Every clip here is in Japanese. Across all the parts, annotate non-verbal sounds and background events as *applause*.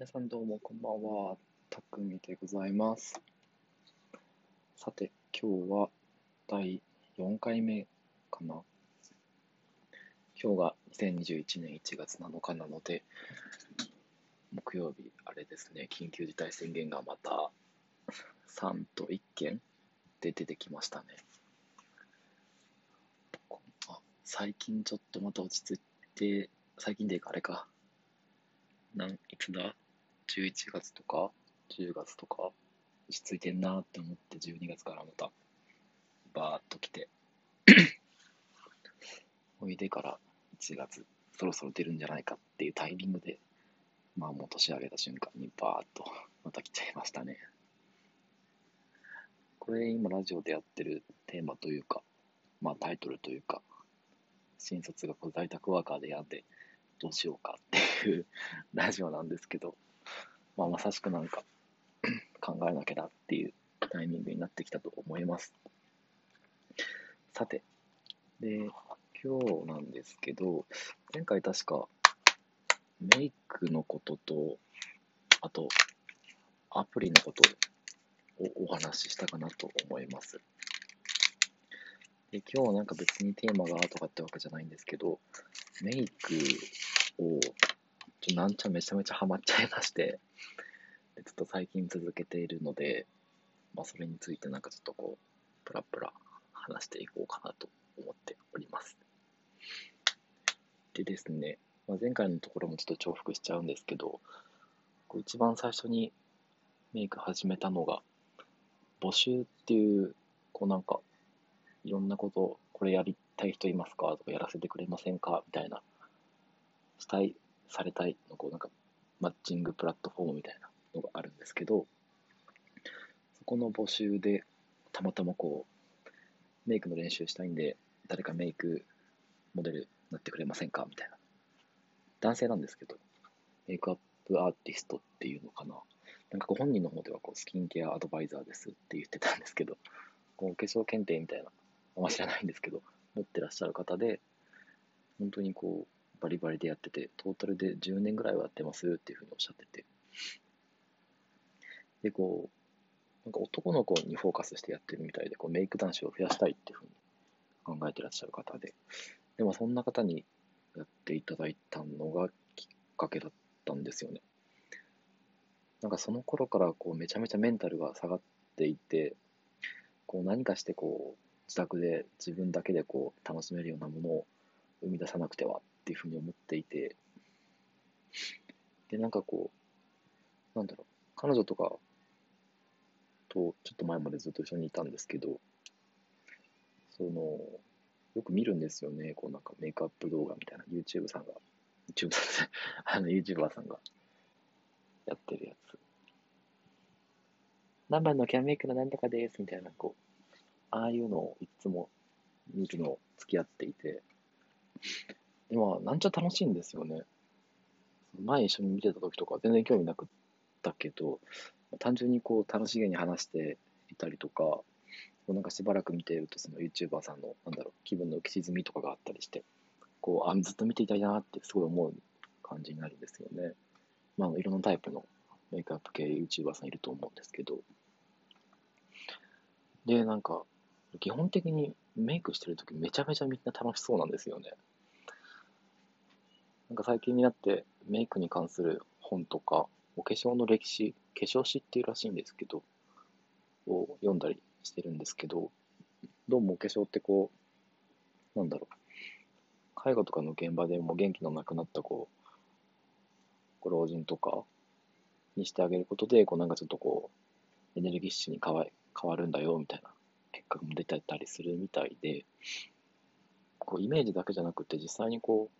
皆さんどうもこんばんは、たくみでございます。さて、今日は第4回目かな。今日が2021年1月7日なので、木曜日、あれですね、緊急事態宣言がまた3と1件で出てきましたね。あ最近ちょっとまた落ち着いて、最近であれか、なんいつだ？?11 月とか10月とか落ち着いてんなって思って12月からまたバーッと来て *coughs* おいでから1月そろそろ出るんじゃないかっていうタイミングでまあもう年上げた瞬間にバーッとまた来ちゃいましたねこれ今ラジオでやってるテーマというかまあタイトルというか新卒が在宅ワーカーでやんでどうしようかっていう *laughs* ラジオなんですけど、まあ、まさしくなんか *clears throat* 考えなきゃなっていうタイミングになってきたと思います。さて、で、今日なんですけど、前回確かメイクのことと、あとアプリのことをお話ししたかなと思います。で今日はなんか別にテーマがとかってわけじゃないんですけど、メイクをちょなんちゃめちゃめちゃハマっちゃいまして、でちょっと最近続けているので、まあ、それについてなんかちょっとこう、プラプラ話していこうかなと思っております。でですね、まあ、前回のところもちょっと重複しちゃうんですけど、こう一番最初にメイク始めたのが、募集っていう、こうなんか、いろんなこと、これやりたい人いますか？とか、やらせてくれませんか？みたいな、したい、されたいの、こうなんか、マッチングプラットフォームみたいなのがあるんですけど、そこの募集で、たまたまこう、メイクの練習したいんで、誰かメイクモデルになってくれませんかみたいな。男性なんですけど、メイクアップアーティストっていうのかな。なんかご本人の方ではこうスキンケアアドバイザーですって言ってたんですけど、こうお化粧検定みたいな、あんま知らないんですけど、持ってらっしゃる方で、本当にこう、バリバリでやってて、トータルで10年ぐらいはやってますっていうふうにおっしゃってて、で、こう、なんか男の子にフォーカスしてやってるみたいで、こうメイク男子を増やしたいっていうふうに考えてらっしゃる方で、でもそんな方にやっていただいたのがきっかけだったんですよね。なんかその頃からこうめちゃめちゃメンタルが下がっていて、こう何かしてこう自宅で自分だけでこう楽しめるようなものを生み出さなくてはっっていうふうに思っていて、で、なんかこう、なんだろう、彼女とかとちょっと前までずっと一緒にいたんですけど、その、よく見るんですよね、こうなんかメイクアップ動画みたいな、YouTube さんが、YouTube さん *laughs* あの YouTuber さんがやってるやつ。何番のキャンメイクのなんとかですみたいな、こう、ああいうのをいつも見るのを付き合っていて、でも、なんちゃ楽しいんですよね。前一緒に見てた時とか全然興味なくったけど、単純にこう楽しげに話していたりとか、なんかしばらく見ているとその YouTuber さんのなんだろう気分の浮き沈みとかがあったりして、こうあずっと見ていたいなってすごい思う感じになるんですよね。まあいろんなタイプのメイクアップ系 YouTuber さんいると思うんですけど、でなんか基本的にメイクしてる時めちゃめちゃみんな楽しそうなんですよね。なんか最近になってメイクに関する本とか、お化粧の歴史、化粧史っていうらしいんですけど、を読んだりしてるんですけど、どうもお化粧ってこう、なんだろう、介護とかの現場でも元気のなくなったこう、ご老人とかにしてあげることで、こうなんかちょっとこう、エネルギッシュに変わ変わるんだよみたいな結果も出てたりするみたいで、こうイメージだけじゃなくて実際にこう、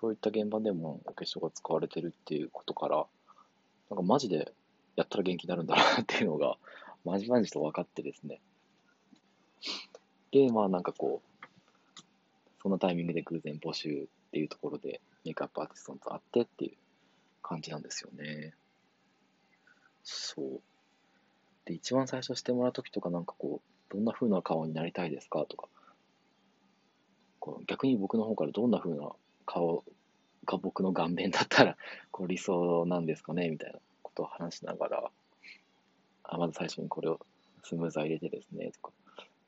そういった現場でもお化粧が使われてるっていうことから、なんかマジでやったら元気になるんだなっていうのが、*laughs* まじまじと分かってですね。で、まあなんかこう、そのタイミングで偶然募集っていうところでメイクアップアーティストと会ってっていう感じなんですよね。そう。で、一番最初してもらうときとかなんかこう、どんな風な顔になりたいですかとか、こう逆に僕の方からどんな風な顔が僕の顔面だったら、こう理想なんですかねみたいなことを話しながら、あまず最初にこれをスムーザー入れてですね、とか、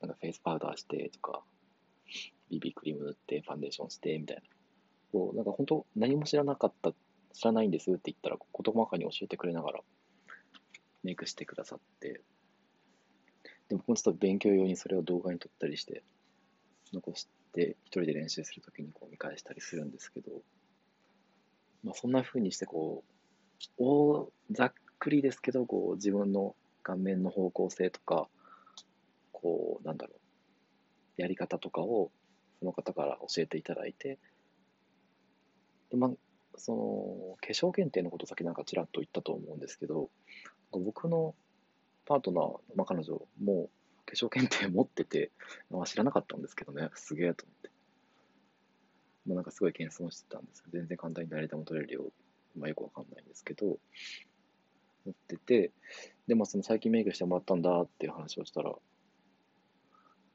なんかフェイスパウダーしてとか、BB クリーム塗ってファンデーションしてみたいな。こう、なんか本当何も知らなかった、知らないんですって言ったら、事細かに教えてくれながらメイクしてくださって、で、僕もちょっと勉強用にそれを動画に撮ったりして、残して、一人で練習するときにこう見返したりするんですけど、まあ、そんな風にしてこう、大ざっくりですけど、こう自分の顔面の方向性とか、こう、なんだろう、やり方とかをその方から教えていただいて、でまあ、その化粧検定のことさっきなんかちらっと言ったと思うんですけど、僕のパートナー、まあ、彼女も化粧検定持ってて、あ、知らなかったんですけどね、すげえと思って。まあ、なんかすごい謙遜してたんですよ。全然簡単に誰でも取れるよ。まあ、よくわかんないんですけど、持ってて、で、まあ、その最近メイクしてもらったんだっていう話をしたら、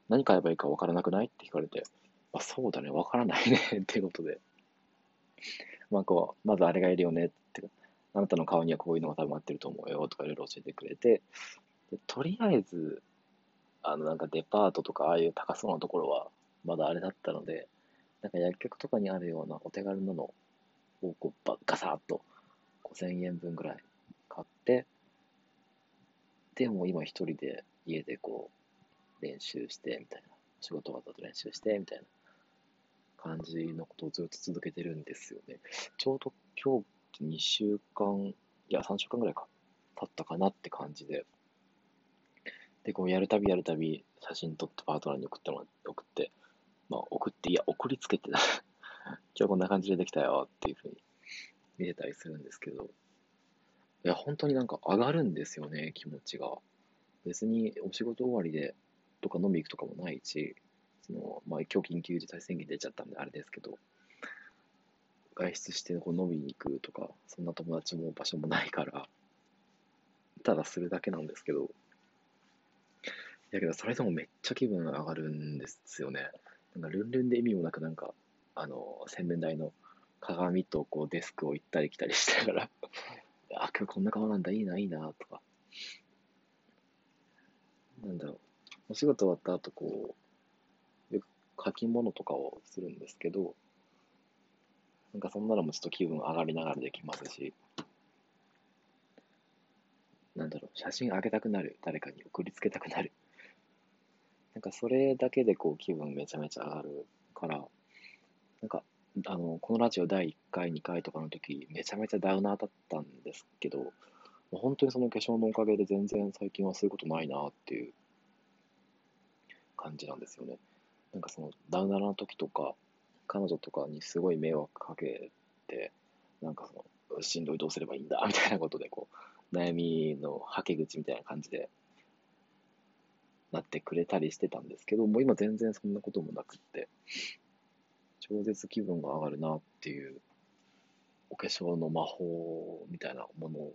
何買えばいいかわからなくないって聞かれて、あ、そうだね、わからないね *laughs* っていうことで、まあこう、まずあれがいるよねって、あなたの顔にはこういうのが多分合ってると思うよとかいろいろ教えてくれて、でとりあえず、あのなんかデパートとかああいう高そうなところはまだあれだったので、なんか薬局とかにあるようなお手軽なのをこうガサッと5000円分ぐらい買って、でも今一人で家でこう練習してみたいな、仕事終わったと練習してみたいな感じのことをずっと続けてるんですよね。ちょうど今日2週間、いや、3週間ぐらいか、経ったかなって感じで、で、こう、やるたびやるたび、写真撮ってパートナーに送ってもらって、送って、まあ、送って、いや、送りつけてた、*laughs* 今日こんな感じでできたよっていうふうに見てたりするんですけど、いや、本当になんか上がるんですよね、気持ちが。別にお仕事終わりで、とか飲み行くとかもないし、その、まあ、今日緊急事態宣言出ちゃったんであれですけど、外出してこう飲みに行くとか、そんな友達も場所もないから、ただするだけなんですけど、だけどそれでもめっちゃ気分上がるんですよね。なんかルンルンで意味もなくなんか、あの、洗面台の鏡とこうデスクを行ったり来たりしてから *laughs* あ、今日こんな顔なんだ、いいな、いいな、とか。なんだろう。お仕事終わった後、こう、よく書き物とかをするんですけど、なんかそんなのもちょっと気分上がりながらできますし、なんだろう、写真あげたくなる。誰かに送りつけたくなる。かそれだけでこう気分めちゃめちゃ上がるから、なんか、あの、このラジオ第1回、2回とかの時、めちゃめちゃダウナーだったんですけど、本当にその化粧のおかげで全然最近はそういうことないなっていう感じなんですよね。なんかそのダウナーの時とか、彼女とかにすごい迷惑かけて、なんかその、しんどいどうすればいいんだ、みたいなことで、こう、悩みのはけ口みたいな感じで、なってくれたりしてたんですけど、もう今全然そんなこともなくって、超絶気分が上がるなっていう、お化粧の魔法みたいなものを、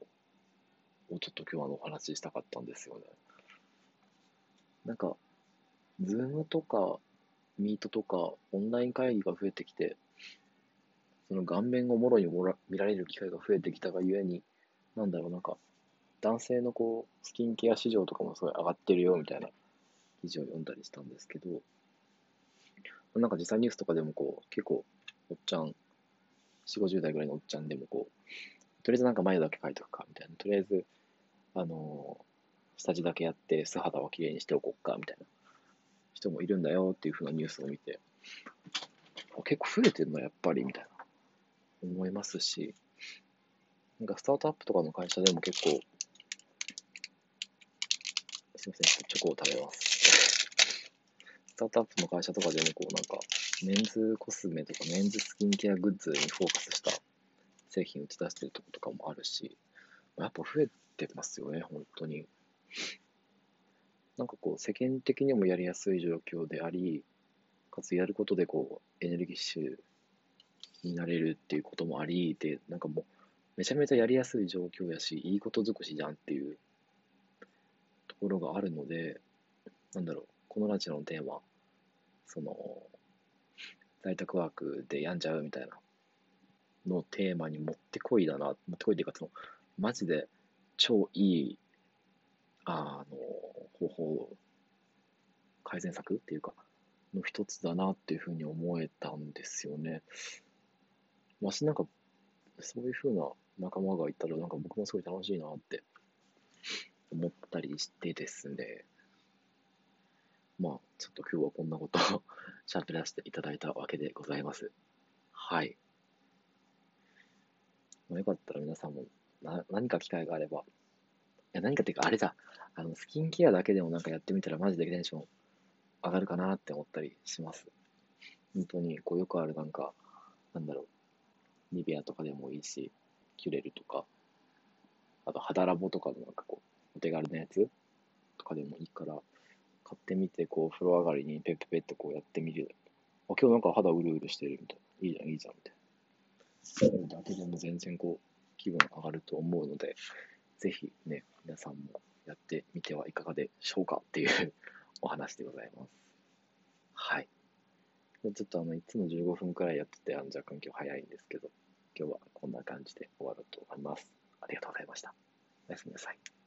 ちょっと今日はお話ししたかったんですよね。なんか、ズームとかミートとかオンライン会議が増えてきて、その顔面をもろにもら見られる機会が増えてきたがゆえに、なんだろう、なんか、男性のこう、スキンケア市場とかもすごい上がってるよみたいな記事を読んだりしたんですけど、なんか実際ニュースとかでもこう、結構、おっちゃん、4、50代ぐらいのおっちゃんでもこう、とりあえずなんか眉だけ描いとくか、みたいな。とりあえず、あのー、下地だけやって素肌は綺麗にしておこうか、みたいな人もいるんだよっていうふうなニュースを見て、結構増えてるのやっぱりみたいな思いますし、なんかスタートアップとかの会社でも結構、すみません、チョコを食べます。スタートアップの会社とかでもこうなんか、メンズコスメとかメンズスキンケアグッズにフォーカスした製品打ち出してるとことかもあるし、やっぱ増えてますよね、本当に。なんかこう、世間的にもやりやすい状況であり、かつやることでこう、エネルギッシュになれるっていうこともあり、で、なんかもう、めちゃめちゃやりやすい状況やし、いいこと尽くしじゃんっていうところがあるので、なんだろう、このラジオのテーマ、その、在宅ワークで病んじゃうみたいなのテーマにもってこいだな、もってこいっていうか、その、マジで超いい、あの、方法、改善策っていうか、の一つだなっていうふうに思えたんですよね。わしなんか、そういうふうな仲間がいたら、なんか僕もすごい楽しいなって思ったりしてですね。まあ、ちょっと今日はこんなことを *laughs* 喋らせていただいたわけでございます。はい。まあ、よかったら皆さんもな何か機会があれば、いや何かっていうか、あれだ、あのスキンケアだけでもなんかやってみたらマジでテンション上がるかなって思ったりします。本当にこうよくあるなんか、なんだろう、ニベアとかでもいいし、キュレルとか、あと肌ラボとかのなんかこう、お手軽なやつとかでもいいから、買ってみて、こう、風呂上がりにペッペペッとこうやってみる。あ、今日なんか肌うるうるしてるみたいな。いいじゃん、いいじゃん、みたいな。それだけでも全然こう、気分上がると思うので、ぜひね、皆さんもやってみてはいかがでしょうかっていう *laughs* お話でございます。はい。ちょっとあの、いつも15分くらいやってて、あの若干今日早いんですけど、今日はこんな感じで終わろうと思います。ありがとうございました。おやすみなさい。